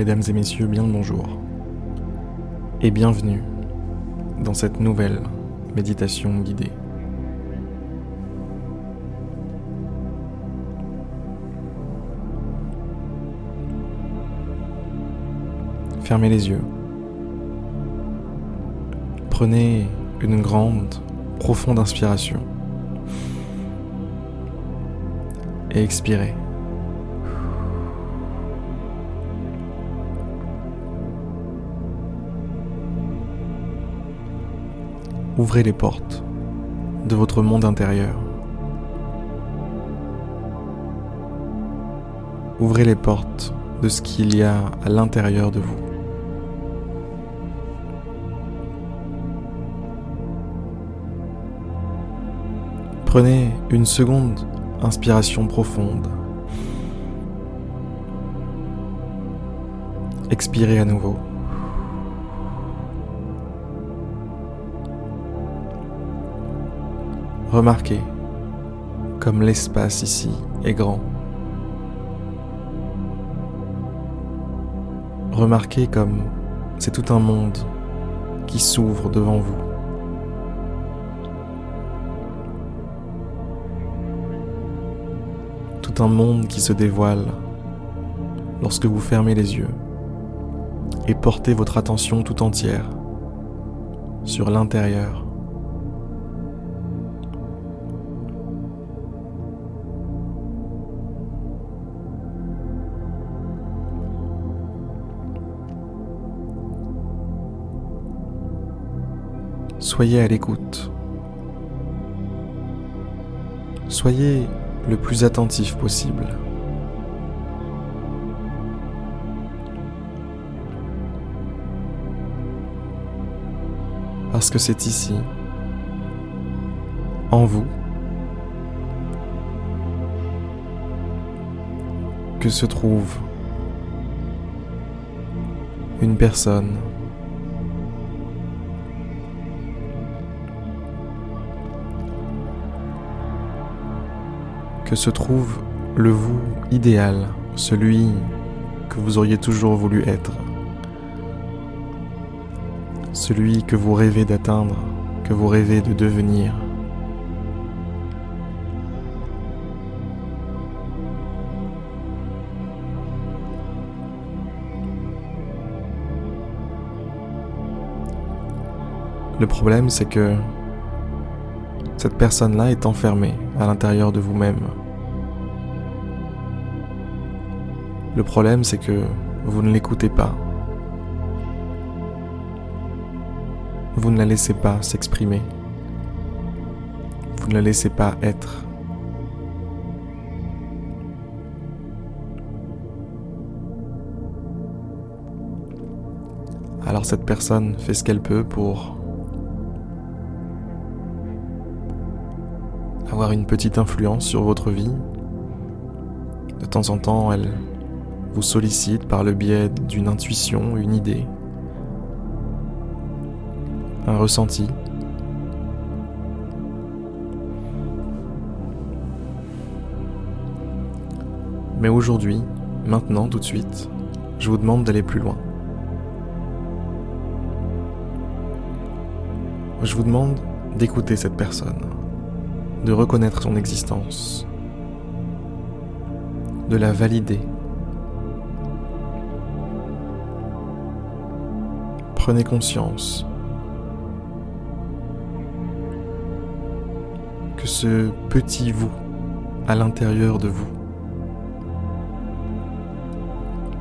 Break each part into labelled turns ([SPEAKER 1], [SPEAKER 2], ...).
[SPEAKER 1] Mesdames et messieurs, bien le bonjour. Et bienvenue dans cette nouvelle méditation guidée. Fermez les yeux. Prenez une grande, profonde inspiration. Et expirez. Ouvrez les portes de votre monde intérieur. Ouvrez les portes de ce qu'il y a à l'intérieur de vous. Prenez une seconde inspiration profonde. Expirez à nouveau. Remarquez comme l'espace ici est grand. Remarquez comme c'est tout un monde qui s'ouvre devant vous. Tout un monde qui se dévoile lorsque vous fermez les yeux et portez votre attention tout entière sur l'intérieur. Soyez à l'écoute. Soyez le plus attentif possible. Parce que c'est ici, en vous, que se trouve une personne que se trouve le vous idéal, celui que vous auriez toujours voulu être, celui que vous rêvez d'atteindre, que vous rêvez de devenir. Le problème, c'est que cette personne-là est enfermée à l'intérieur de vous-même. Le problème, c'est que vous ne l'écoutez pas. Vous ne la laissez pas s'exprimer. Vous ne la laissez pas être. Alors cette personne fait ce qu'elle peut pour avoir une petite influence sur votre vie. De temps en temps, elle vous sollicite par le biais d'une intuition, une idée, un ressenti. Mais aujourd'hui, maintenant, tout de suite, je vous demande d'aller plus loin. Je vous demande d'écouter cette personne de reconnaître son existence, de la valider. Prenez conscience que ce petit vous à l'intérieur de vous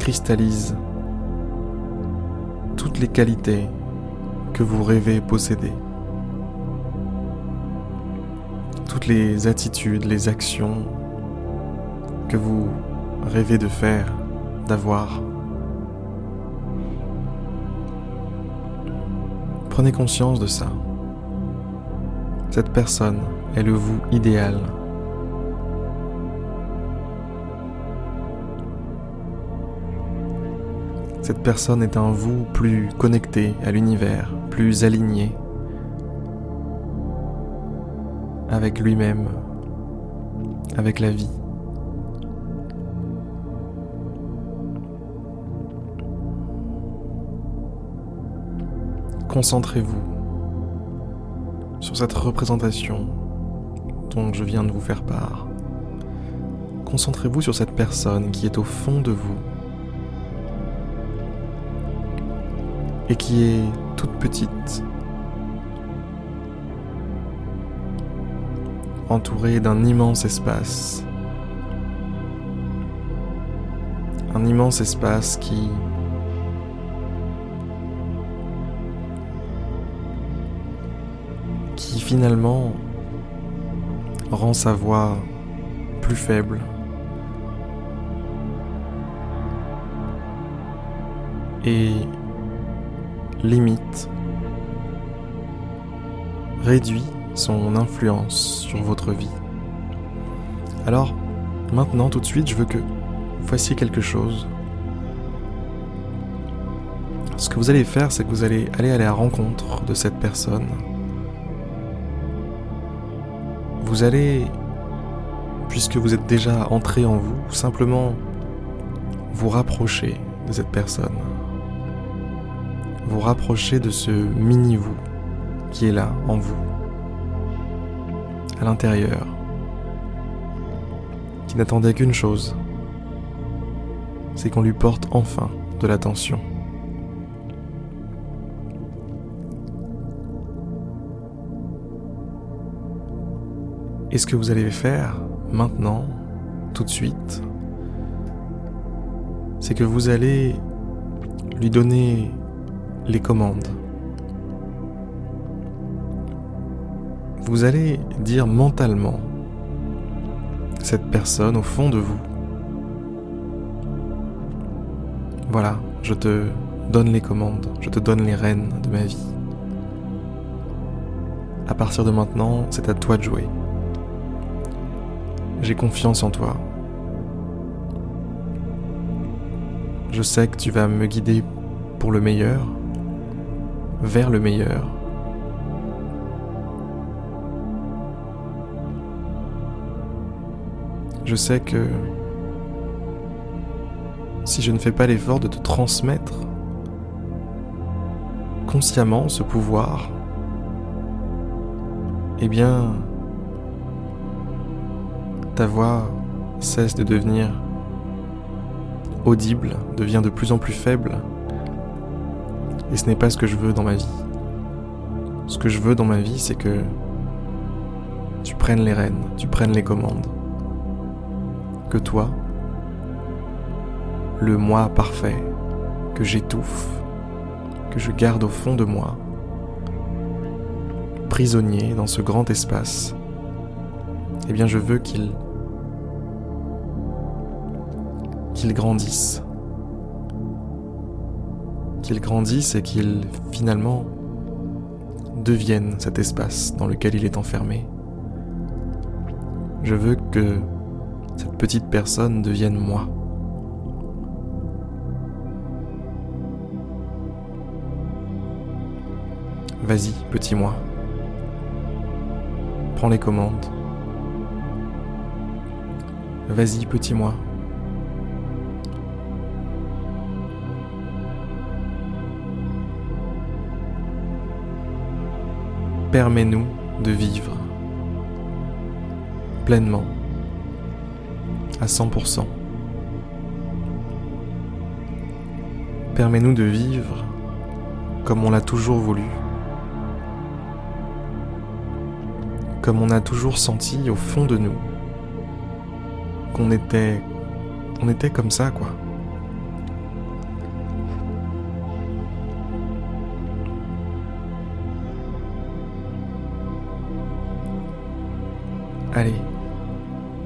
[SPEAKER 1] cristallise toutes les qualités que vous rêvez posséder toutes les attitudes, les actions que vous rêvez de faire, d'avoir. Prenez conscience de ça. Cette personne est le vous idéal. Cette personne est un vous plus connecté à l'univers, plus aligné avec lui-même, avec la vie. Concentrez-vous sur cette représentation dont je viens de vous faire part. Concentrez-vous sur cette personne qui est au fond de vous et qui est toute petite, entourée d'un immense espace. Un immense espace qui finalement rend sa voix plus faible. Et limite, réduit son influence sur votre vie. Alors, maintenant, tout de suite, je veux que vous fassiez quelque chose. Ce que vous allez faire, c'est que vous allez aller à la rencontre de cette personne. Vous allez, puisque vous êtes déjà entré en vous, simplement vous rapprocher de cette personne vous rapprocher de ce mini-vous qui est là en vous, à l'intérieur, qui n'attendait qu'une chose, c'est qu'on lui porte enfin de l'attention. Et ce que vous allez faire maintenant, tout de suite, c'est que vous allez lui donner les commandes. Vous allez dire mentalement cette personne au fond de vous. Voilà, je te donne les commandes, je te donne les rênes de ma vie. À partir de maintenant, c'est à toi de jouer. J'ai confiance en toi. Je sais que tu vas me guider pour le meilleur vers le meilleur. Je sais que si je ne fais pas l'effort de te transmettre consciemment ce pouvoir, eh bien, ta voix cesse de devenir audible, devient de plus en plus faible, et ce n'est pas ce que je veux dans ma vie. Ce que je veux dans ma vie, c'est que tu prennes les rênes, tu prennes les commandes. Que toi, le moi parfait, que j'étouffe, que je garde au fond de moi, prisonnier dans ce grand espace, eh bien je veux qu'il grandisse qu'il grandisse et qu'il finalement devienne cet espace dans lequel il est enfermé. Je veux que cette petite personne devienne moi. Vas-y, petit moi. Prends les commandes. Vas-y, petit moi. permets-nous de vivre pleinement, à 100%. Permets-nous de vivre comme on l'a toujours voulu, comme on a toujours senti au fond de nous qu'on était, on était comme ça quoi. Allez,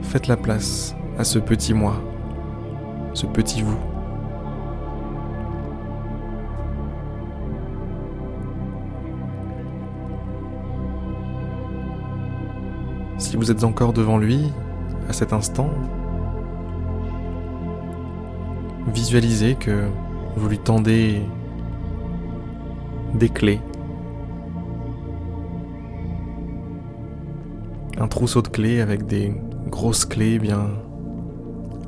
[SPEAKER 1] faites la place à ce petit moi, ce petit vous. Si vous êtes encore devant lui, à cet instant, visualisez que vous lui tendez des clés un trousseau de clés avec des grosses clés bien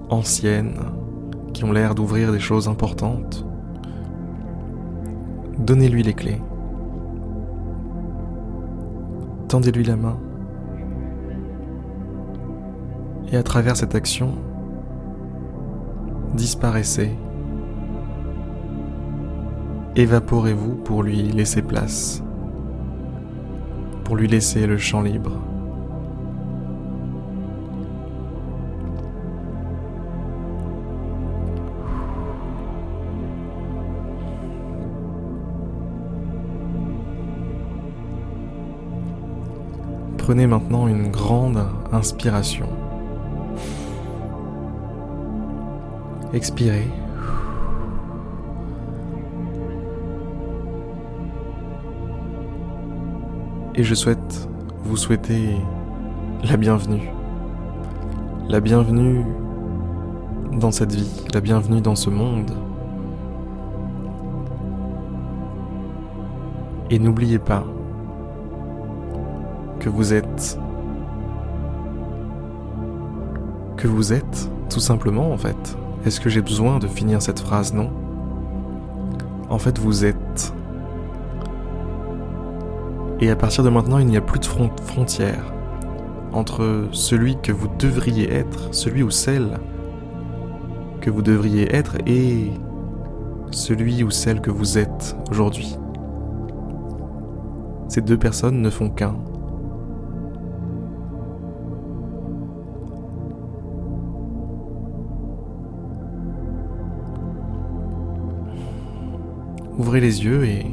[SPEAKER 1] anciennes qui ont l'air d'ouvrir des choses importantes. Donnez-lui les clés. tendez-lui la main. Et à travers cette action, disparaissez. Évaporez-vous pour lui laisser place, pour lui laisser le champ libre. Prenez maintenant une grande inspiration. Expirez. Et je souhaite vous souhaiter la bienvenue. La bienvenue dans cette vie, la bienvenue dans ce monde. Et n'oubliez pas que vous êtes. Que vous êtes, tout simplement en fait. Est-ce que j'ai besoin de finir cette phrase? Non. En fait, vous êtes. Et à partir de maintenant, il n'y a plus de frontière entre celui que vous devriez être, celui ou celle que vous devriez être, et celui ou celle que vous êtes aujourd'hui. Ces deux personnes ne font qu'un. Ouvrez les yeux et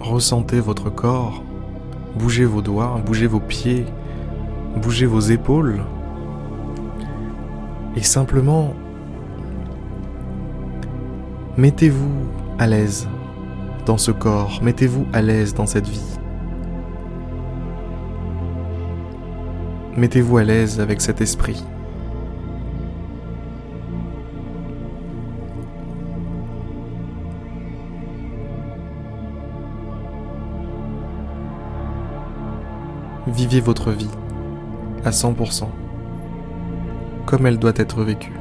[SPEAKER 1] ressentez votre corps, bougez vos doigts, bougez vos pieds, bougez vos épaules et simplement mettez-vous à l'aise dans ce corps, mettez-vous à l'aise dans cette vie. Mettez-vous à l'aise avec cet esprit. Vivez votre vie à 100%, comme elle doit être vécue.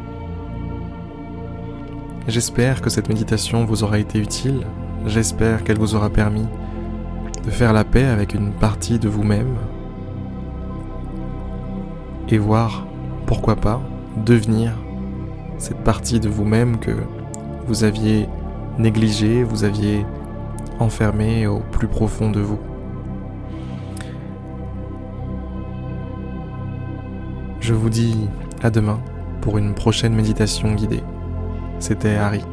[SPEAKER 1] J'espère que cette méditation vous aura été utile, j'espère qu'elle vous aura permis de faire la paix avec une partie de vous-même et voir, pourquoi pas, devenir cette partie de vous-même que vous aviez négligée, vous aviez enfermée au plus profond de vous. Je vous dis à demain pour une prochaine méditation guidée. C'était Harry.